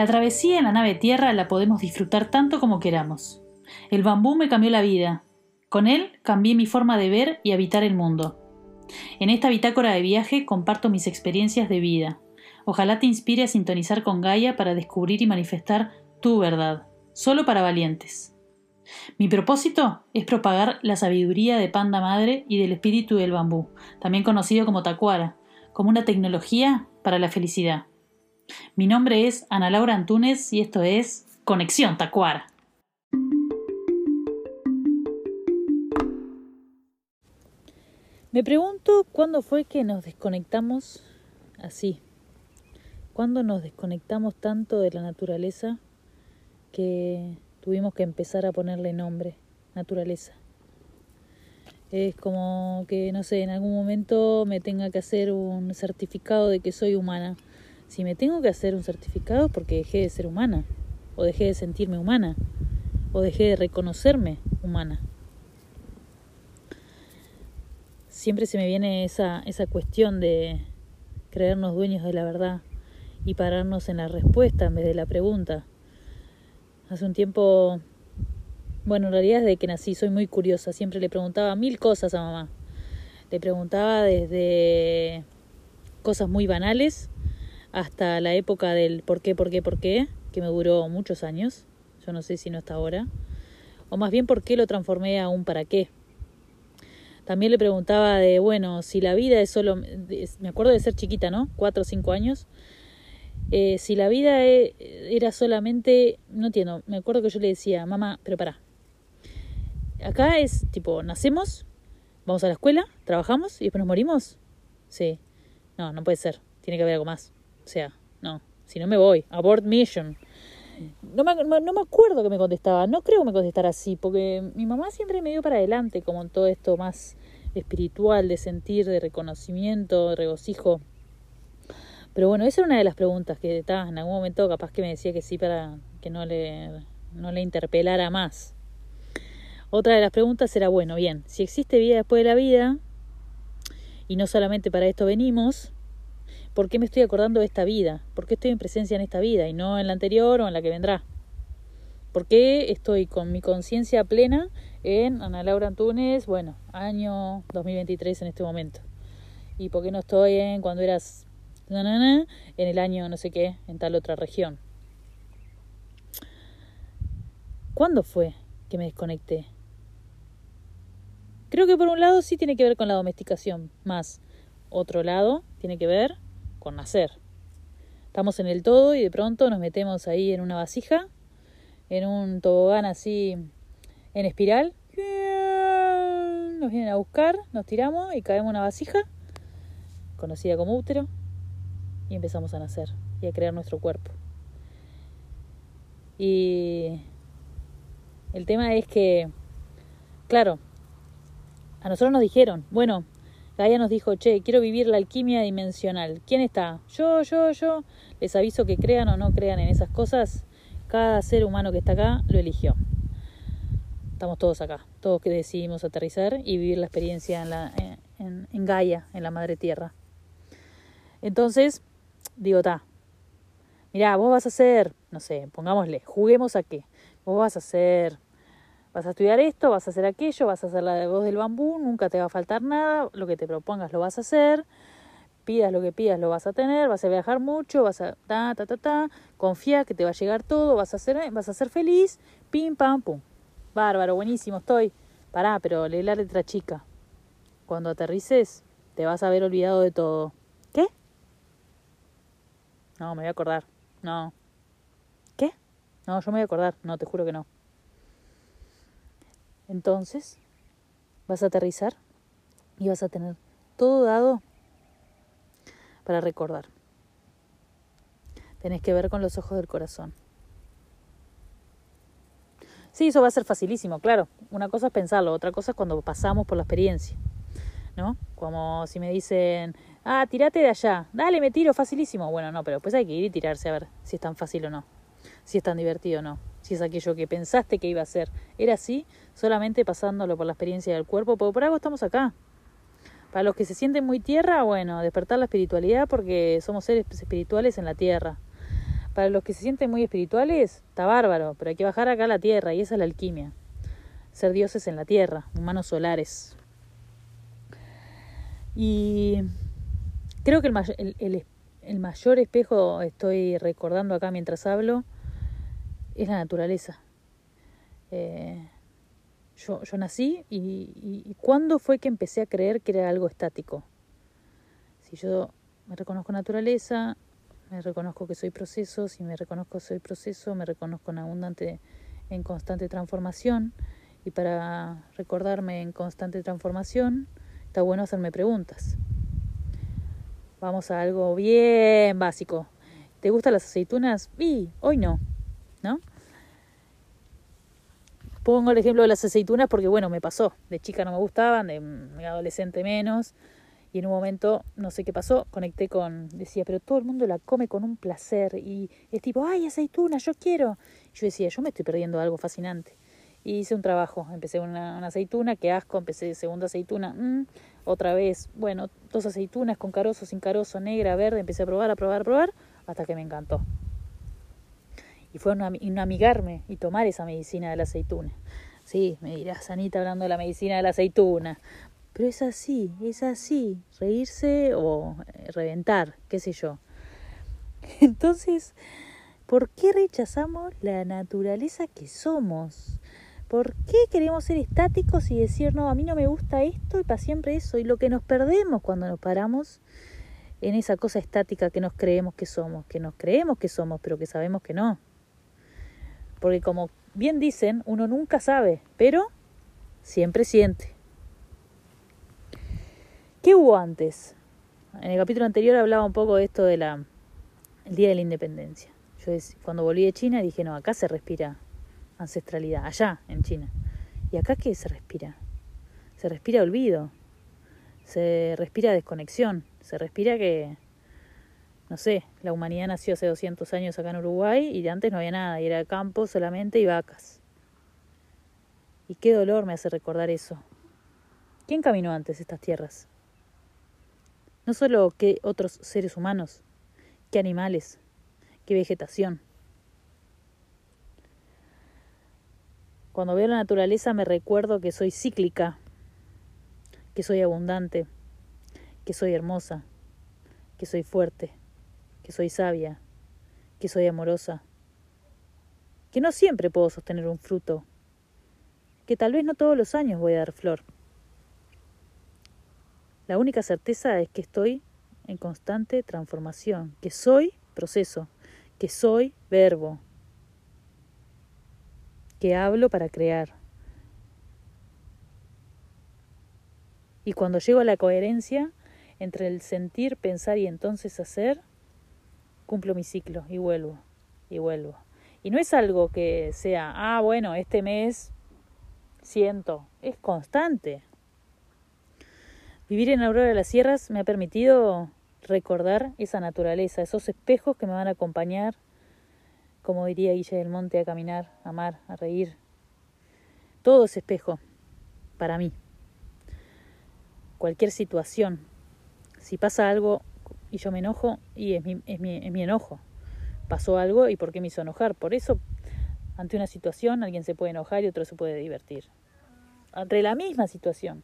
La travesía en la nave tierra la podemos disfrutar tanto como queramos. El bambú me cambió la vida. Con él cambié mi forma de ver y habitar el mundo. En esta bitácora de viaje comparto mis experiencias de vida. Ojalá te inspire a sintonizar con Gaia para descubrir y manifestar tu verdad, solo para valientes. Mi propósito es propagar la sabiduría de Panda Madre y del espíritu del bambú, también conocido como Tacuara, como una tecnología para la felicidad. Mi nombre es Ana Laura Antunes y esto es Conexión Tacuara. Me pregunto cuándo fue que nos desconectamos así. ¿Cuándo nos desconectamos tanto de la naturaleza que tuvimos que empezar a ponerle nombre, naturaleza? Es como que, no sé, en algún momento me tenga que hacer un certificado de que soy humana. Si me tengo que hacer un certificado porque dejé de ser humana, o dejé de sentirme humana, o dejé de reconocerme humana. Siempre se me viene esa, esa cuestión de creernos dueños de la verdad y pararnos en la respuesta en vez de la pregunta. Hace un tiempo bueno, en realidad desde que nací soy muy curiosa, siempre le preguntaba mil cosas a mamá. Le preguntaba desde cosas muy banales hasta la época del por qué, por qué, por qué, que me duró muchos años, yo no sé si no hasta ahora, o más bien por qué lo transformé a un para qué. También le preguntaba de, bueno, si la vida es solo, me acuerdo de ser chiquita, ¿no? Cuatro o cinco años. Eh, si la vida e, era solamente, no entiendo, me acuerdo que yo le decía, mamá, pero pará, acá es tipo, nacemos, vamos a la escuela, trabajamos y después nos morimos. Sí. No, no puede ser. Tiene que haber algo más. O sea, no. Si no me voy. Abort mission. No me, no me acuerdo que me contestaba. No creo que me contestara así, porque mi mamá siempre me dio para adelante, como en todo esto más espiritual, de sentir, de reconocimiento, de regocijo. Pero bueno, esa era una de las preguntas que estaba en algún momento capaz que me decía que sí para que no le, no le interpelara más. Otra de las preguntas era, bueno, bien, si existe vida después de la vida, y no solamente para esto venimos, ¿por qué me estoy acordando de esta vida? ¿Por qué estoy en presencia en esta vida y no en la anterior o en la que vendrá? ¿Por qué estoy con mi conciencia plena en Ana Laura Antunes, bueno, año 2023 en este momento? ¿Y por qué no estoy en cuando eras en el año no sé qué, en tal otra región? ¿Cuándo fue que me desconecté? Creo que por un lado sí tiene que ver con la domesticación, más otro lado tiene que ver con nacer. Estamos en el todo y de pronto nos metemos ahí en una vasija, en un tobogán así en espiral. Nos vienen a buscar, nos tiramos y caemos en una vasija, conocida como útero, y empezamos a nacer y a crear nuestro cuerpo. Y el tema es que, claro, a nosotros nos dijeron, bueno, Gaia nos dijo, che, quiero vivir la alquimia dimensional. ¿Quién está? Yo, yo, yo. Les aviso que crean o no crean en esas cosas. Cada ser humano que está acá lo eligió. Estamos todos acá, todos que decidimos aterrizar y vivir la experiencia en, la, en, Gaia, en la Madre Tierra. Entonces, digo, ta, mirá, vos vas a hacer, no sé, pongámosle, juguemos a qué. Vos vas a hacer Vas a estudiar esto, vas a hacer aquello, vas a hacer la voz del bambú, nunca te va a faltar nada, lo que te propongas lo vas a hacer, pidas lo que pidas lo vas a tener, vas a viajar mucho, vas a ta ta ta ta, confía que te va a llegar todo, vas a ser vas a ser feliz, pim pam pum. Bárbaro, buenísimo, estoy. Pará, pero lee la letra chica. Cuando aterrices, te vas a haber olvidado de todo. ¿Qué? No, me voy a acordar. No. ¿Qué? No, yo me voy a acordar. No, te juro que no. Entonces, vas a aterrizar y vas a tener todo dado para recordar. Tenés que ver con los ojos del corazón. Sí, eso va a ser facilísimo, claro. Una cosa es pensarlo, otra cosa es cuando pasamos por la experiencia. ¿No? Como si me dicen, ah, tirate de allá, dale, me tiro, facilísimo. Bueno, no, pero después hay que ir y tirarse a ver si es tan fácil o no, si es tan divertido o no si es aquello que pensaste que iba a ser. Era así, solamente pasándolo por la experiencia del cuerpo, porque por algo estamos acá. Para los que se sienten muy tierra, bueno, despertar la espiritualidad porque somos seres espirituales en la tierra. Para los que se sienten muy espirituales, está bárbaro, pero hay que bajar acá a la tierra y esa es la alquimia. Ser dioses en la tierra, humanos solares. Y creo que el mayor espejo, estoy recordando acá mientras hablo, es la naturaleza. Eh, yo, yo, nací y, y, y, ¿cuándo fue que empecé a creer que era algo estático? Si yo me reconozco naturaleza, me reconozco que soy proceso, si me reconozco que soy proceso, me reconozco en abundante, en constante transformación y para recordarme en constante transformación está bueno hacerme preguntas. Vamos a algo bien básico. ¿Te gustan las aceitunas? Y hoy no, ¿no? Pongo el ejemplo de las aceitunas porque, bueno, me pasó. De chica no me gustaban, de, adolescente menos. Y en un momento, no sé qué pasó, conecté con, decía, pero todo el mundo la come con un placer. Y es tipo, ay, aceituna, yo quiero. Yo decía, yo me estoy perdiendo algo fascinante. Y hice un trabajo. Empecé una, una aceituna, qué asco. Empecé segunda aceituna, mmm, otra vez, bueno, dos aceitunas con carozo, sin carozo, negra, verde. Empecé a probar, a probar, a probar, hasta que me encantó y fue un, amigarme y tomar esa medicina de la aceituna. Sí, me dirás, Anita, hablando de la medicina de la aceituna. Pero es así, es así, reírse o eh, reventar, qué sé yo. Entonces, ¿por qué rechazamos la naturaleza que somos? ¿Por qué queremos ser estáticos y decir, no, a mí no me gusta esto y para siempre eso? Y lo que nos perdemos cuando nos paramos en esa cosa estática que nos creemos que somos, que nos creemos que somos, pero que sabemos que no. Porque como bien dicen, uno nunca sabe, pero siempre siente. ¿Qué hubo antes? En el capítulo anterior hablaba un poco de esto de la el Día de la Independencia. Yo cuando volví de China dije, no, acá se respira ancestralidad, allá en China. ¿Y acá qué se respira? Se respira olvido, se respira desconexión, se respira que no sé, la humanidad nació hace 200 años acá en Uruguay y de antes no había nada, y era campo solamente y vacas. Y qué dolor me hace recordar eso. ¿Quién caminó antes estas tierras? No solo qué otros seres humanos, qué animales, qué vegetación. Cuando veo la naturaleza me recuerdo que soy cíclica, que soy abundante, que soy hermosa, que soy fuerte que soy sabia, que soy amorosa, que no siempre puedo sostener un fruto, que tal vez no todos los años voy a dar flor. La única certeza es que estoy en constante transformación, que soy proceso, que soy verbo, que hablo para crear. Y cuando llego a la coherencia entre el sentir, pensar y entonces hacer, cumplo mi ciclo y vuelvo, y vuelvo. Y no es algo que sea, ah, bueno, este mes siento, es constante. Vivir en Aurora de las Sierras me ha permitido recordar esa naturaleza, esos espejos que me van a acompañar, como diría Guille del Monte, a caminar, a amar, a reír. Todo es espejo para mí. Cualquier situación. Si pasa algo y yo me enojo y es mi, es mi, es mi enojo. Pasó algo y ¿por qué me hizo enojar? Por eso, ante una situación, alguien se puede enojar y otro se puede divertir. Ante la misma situación.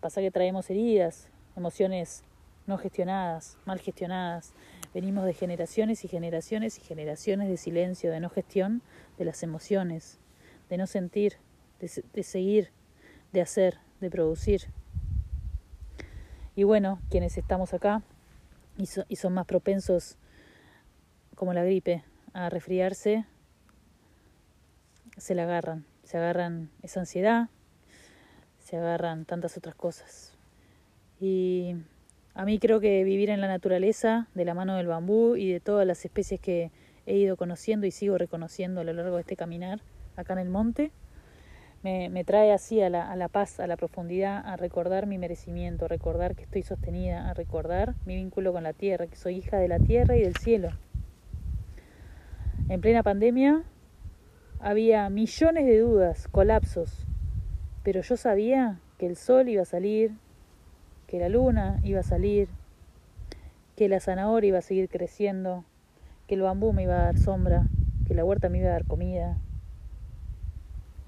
Pasa que traemos heridas, emociones no gestionadas, mal gestionadas. Venimos de generaciones y generaciones y generaciones de silencio, de no gestión de las emociones, de no sentir, de, de seguir, de hacer, de producir. Y bueno, quienes estamos acá, y, son más propensos, como la gripe, a resfriarse, se la agarran, se agarran esa ansiedad, se agarran tantas otras cosas. Y a mí creo que vivir en la naturaleza, de la mano del bambú y de todas las especies que he ido conociendo y sigo reconociendo a lo largo de este caminar acá en el monte, me, me trae así a la, a la paz, a la profundidad, a recordar mi merecimiento, a recordar que estoy sostenida, a recordar mi vínculo con la tierra, que soy hija de la tierra y del cielo. En plena pandemia había millones de dudas, colapsos, pero yo sabía que el sol iba a salir, que la luna iba a salir, que la zanahoria iba a seguir creciendo, que el bambú me iba a dar sombra, que la huerta me iba a dar comida.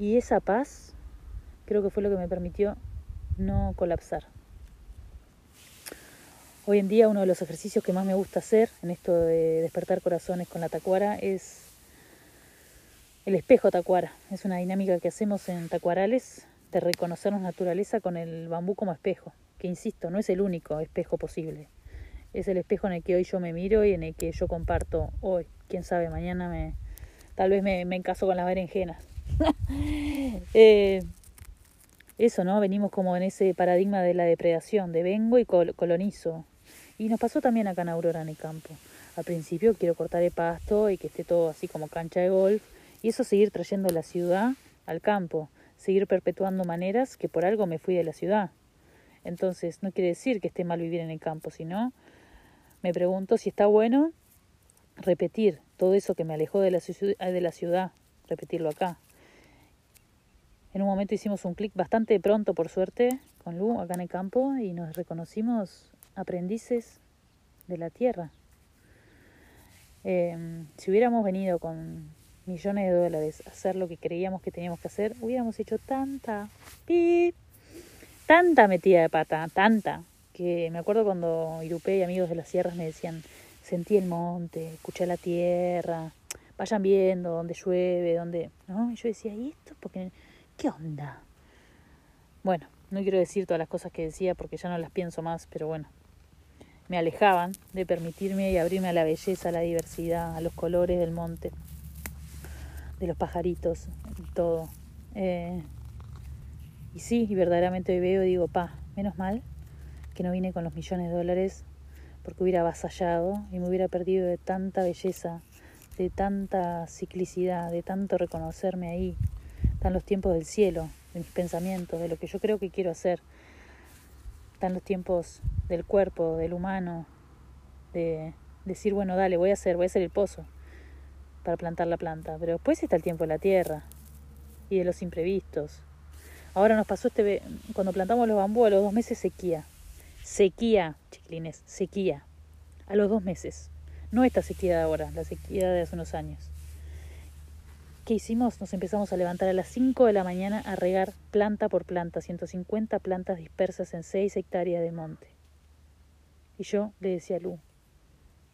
Y esa paz creo que fue lo que me permitió no colapsar. Hoy en día uno de los ejercicios que más me gusta hacer en esto de despertar corazones con la tacuara es el espejo tacuara. Es una dinámica que hacemos en tacuarales de reconocernos naturaleza con el bambú como espejo, que insisto, no es el único espejo posible es el espejo en el que hoy yo me miro y en el que yo comparto hoy. Quién sabe, mañana tal vez me, me encaso con las berenjenas. eh, eso, ¿no? Venimos como en ese paradigma de la depredación, de vengo y colonizo. Y nos pasó también acá en Aurora, en el campo. Al principio quiero cortar el pasto y que esté todo así como cancha de golf. Y eso seguir trayendo la ciudad al campo. Seguir perpetuando maneras que por algo me fui de la ciudad. Entonces, no quiere decir que esté mal vivir en el campo, sino me pregunto si está bueno repetir todo eso que me alejó de la, de la ciudad, repetirlo acá. En un momento hicimos un clic bastante pronto, por suerte, con Lu, acá en el campo, y nos reconocimos aprendices de la tierra. Em, si hubiéramos venido con millones de dólares a hacer lo que creíamos que teníamos que hacer, hubiéramos hecho tanta, tanta metida de pata, tanta, que me acuerdo cuando Irupé y amigos de las sierras me decían, sentí el monte, escuché la tierra, vayan viendo dónde llueve, dónde... ¿no? Y yo decía, ¿y esto? Porque, ¿Qué onda? Bueno, no quiero decir todas las cosas que decía porque ya no las pienso más, pero bueno, me alejaban de permitirme y abrirme a la belleza, a la diversidad, a los colores del monte, de los pajaritos, todo. Eh, y sí, y verdaderamente veo y digo, pa, menos mal que no vine con los millones de dólares porque hubiera avasallado y me hubiera perdido de tanta belleza, de tanta ciclicidad, de tanto reconocerme ahí. Están los tiempos del cielo, de mis pensamientos, de lo que yo creo que quiero hacer. Están los tiempos del cuerpo, del humano, de decir, bueno, dale, voy a hacer, voy a hacer el pozo para plantar la planta. Pero después está el tiempo de la tierra y de los imprevistos. Ahora nos pasó este, cuando plantamos los bambú, a los dos meses sequía. Sequía, chiquilines, sequía. A los dos meses. No esta sequía de ahora, la sequía de hace unos años. ¿Qué hicimos? Nos empezamos a levantar a las 5 de la mañana a regar planta por planta, 150 plantas dispersas en 6 hectáreas de monte. Y yo le decía a Lu,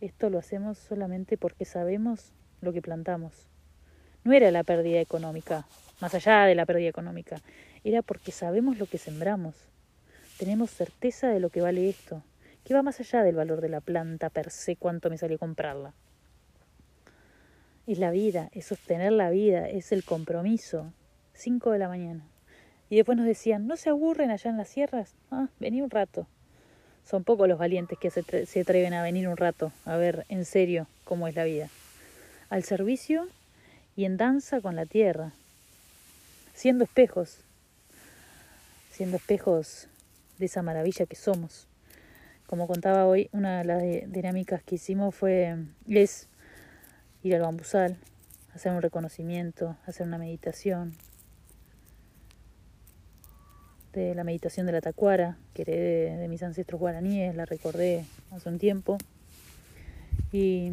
esto lo hacemos solamente porque sabemos lo que plantamos. No era la pérdida económica, más allá de la pérdida económica, era porque sabemos lo que sembramos tenemos certeza de lo que vale esto, que va más allá del valor de la planta per se, cuánto me salió comprarla. Es la vida, es sostener la vida, es el compromiso. Cinco de la mañana. Y después nos decían, ¿no se aburren allá en las sierras? Ah, vení un rato. Son pocos los valientes que se, se atreven a venir un rato a ver en serio cómo es la vida. Al servicio y en danza con la tierra. Siendo espejos. Siendo espejos de esa maravilla que somos. Como contaba hoy, una de las dinámicas que hicimos fue, es ir al bambusal, hacer un reconocimiento, hacer una meditación, de la meditación de la tacuara, que heredé de mis ancestros guaraníes, la recordé hace un tiempo, y,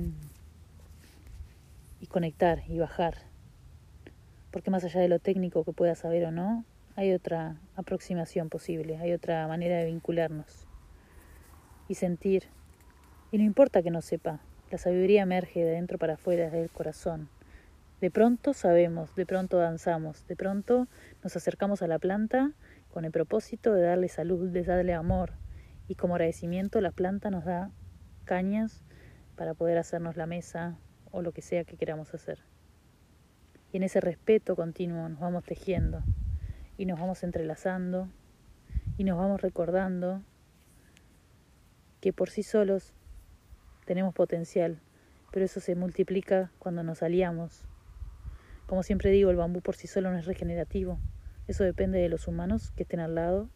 y conectar y bajar, porque más allá de lo técnico que pueda saber o no, hay otra aproximación posible, hay otra manera de vincularnos y sentir. Y no importa que no sepa, la sabiduría emerge de adentro para afuera, del corazón. De pronto sabemos, de pronto danzamos, de pronto nos acercamos a la planta con el propósito de darle salud, de darle amor. Y como agradecimiento la planta nos da cañas para poder hacernos la mesa o lo que sea que queramos hacer. Y en ese respeto continuo nos vamos tejiendo y nos vamos entrelazando y nos vamos recordando que por sí solos tenemos potencial, pero eso se multiplica cuando nos aliamos. Como siempre digo, el bambú por sí solo no es regenerativo. Eso depende de los humanos que estén al lado,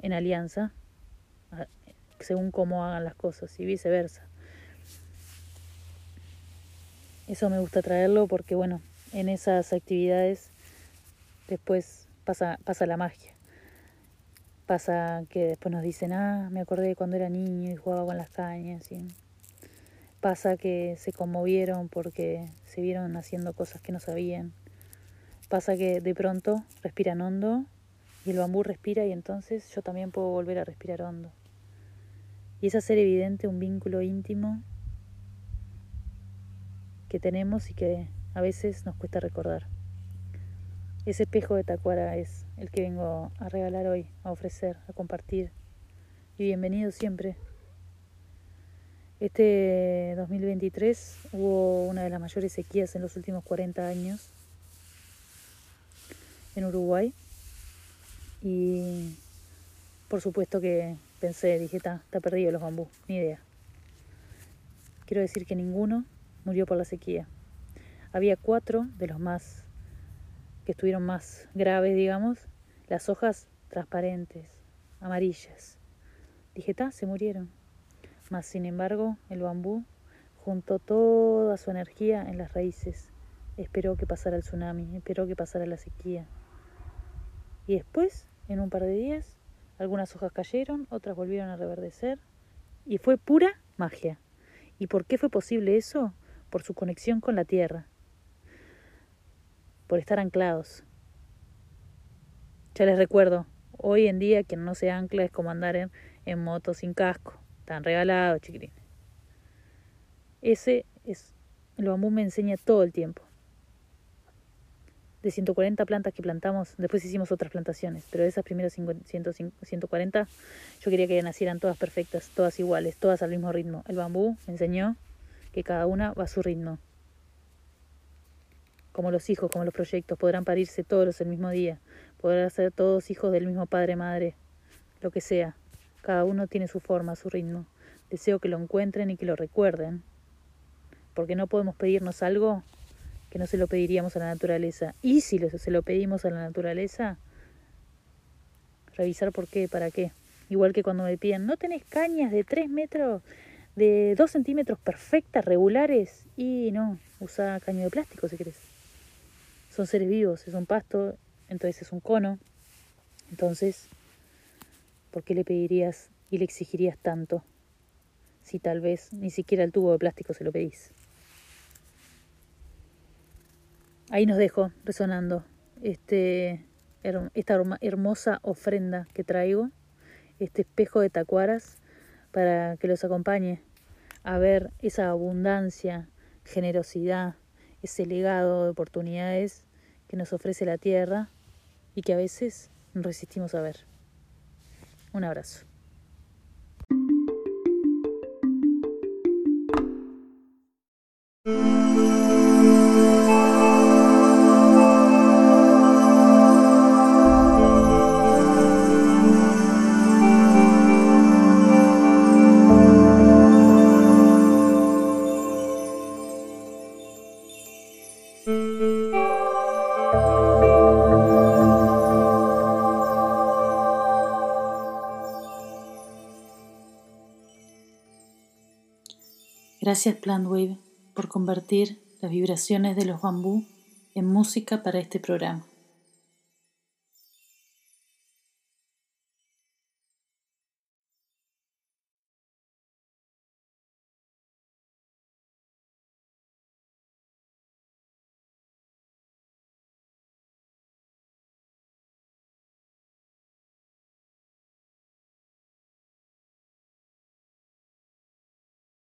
en alianza, según cómo hagan las cosas y viceversa. Eso me gusta traerlo porque, bueno, en esas actividades después pasa, pasa la magia. Pasa que después nos dicen, ah, me acordé de cuando era niño y jugaba con las cañas. Y Pasa que se conmovieron porque se vieron haciendo cosas que no sabían. Pasa que de pronto respiran hondo y el bambú respira y entonces yo también puedo volver a respirar hondo. Y es hacer evidente un vínculo íntimo que tenemos y que a veces nos cuesta recordar. Ese espejo de Tacuara es el que vengo a regalar hoy, a ofrecer, a compartir. Y bienvenido siempre. Este 2023 hubo una de las mayores sequías en los últimos 40 años en Uruguay. Y por supuesto que pensé, dije, está, perdido los bambú, ni idea. Quiero decir que ninguno murió por la sequía. Había cuatro de los más que estuvieron más graves, digamos, las hojas transparentes, amarillas. Dije, está, se murieron. Mas, sin embargo, el bambú juntó toda su energía en las raíces. Esperó que pasara el tsunami, esperó que pasara la sequía. Y después, en un par de días, algunas hojas cayeron, otras volvieron a reverdecer. Y fue pura magia. ¿Y por qué fue posible eso? Por su conexión con la tierra por estar anclados. Ya les recuerdo, hoy en día quien no se ancla es como andar en, en moto sin casco. Están regalados, chiquilines. Ese es, el bambú me enseña todo el tiempo. De 140 plantas que plantamos, después hicimos otras plantaciones, pero esas primeras 140 yo quería que nacieran todas perfectas, todas iguales, todas al mismo ritmo. El bambú me enseñó que cada una va a su ritmo como los hijos, como los proyectos, podrán parirse todos el mismo día, podrán ser todos hijos del mismo padre, madre, lo que sea. Cada uno tiene su forma, su ritmo. Deseo que lo encuentren y que lo recuerden, porque no podemos pedirnos algo que no se lo pediríamos a la naturaleza. Y si se lo pedimos a la naturaleza, revisar por qué, para qué. Igual que cuando me piden, ¿no tenés cañas de 3 metros, de 2 centímetros perfectas, regulares? Y no, usa caño de plástico si querés son seres vivos, es un pasto, entonces es un cono. Entonces, ¿por qué le pedirías y le exigirías tanto si tal vez ni siquiera el tubo de plástico se lo pedís? Ahí nos dejo resonando este, esta hermosa ofrenda que traigo, este espejo de tacuaras, para que los acompañe a ver esa abundancia, generosidad, ese legado de oportunidades que nos ofrece la tierra y que a veces resistimos a ver. Un abrazo. Gracias Plantwave por convertir las vibraciones de los bambú en música para este programa.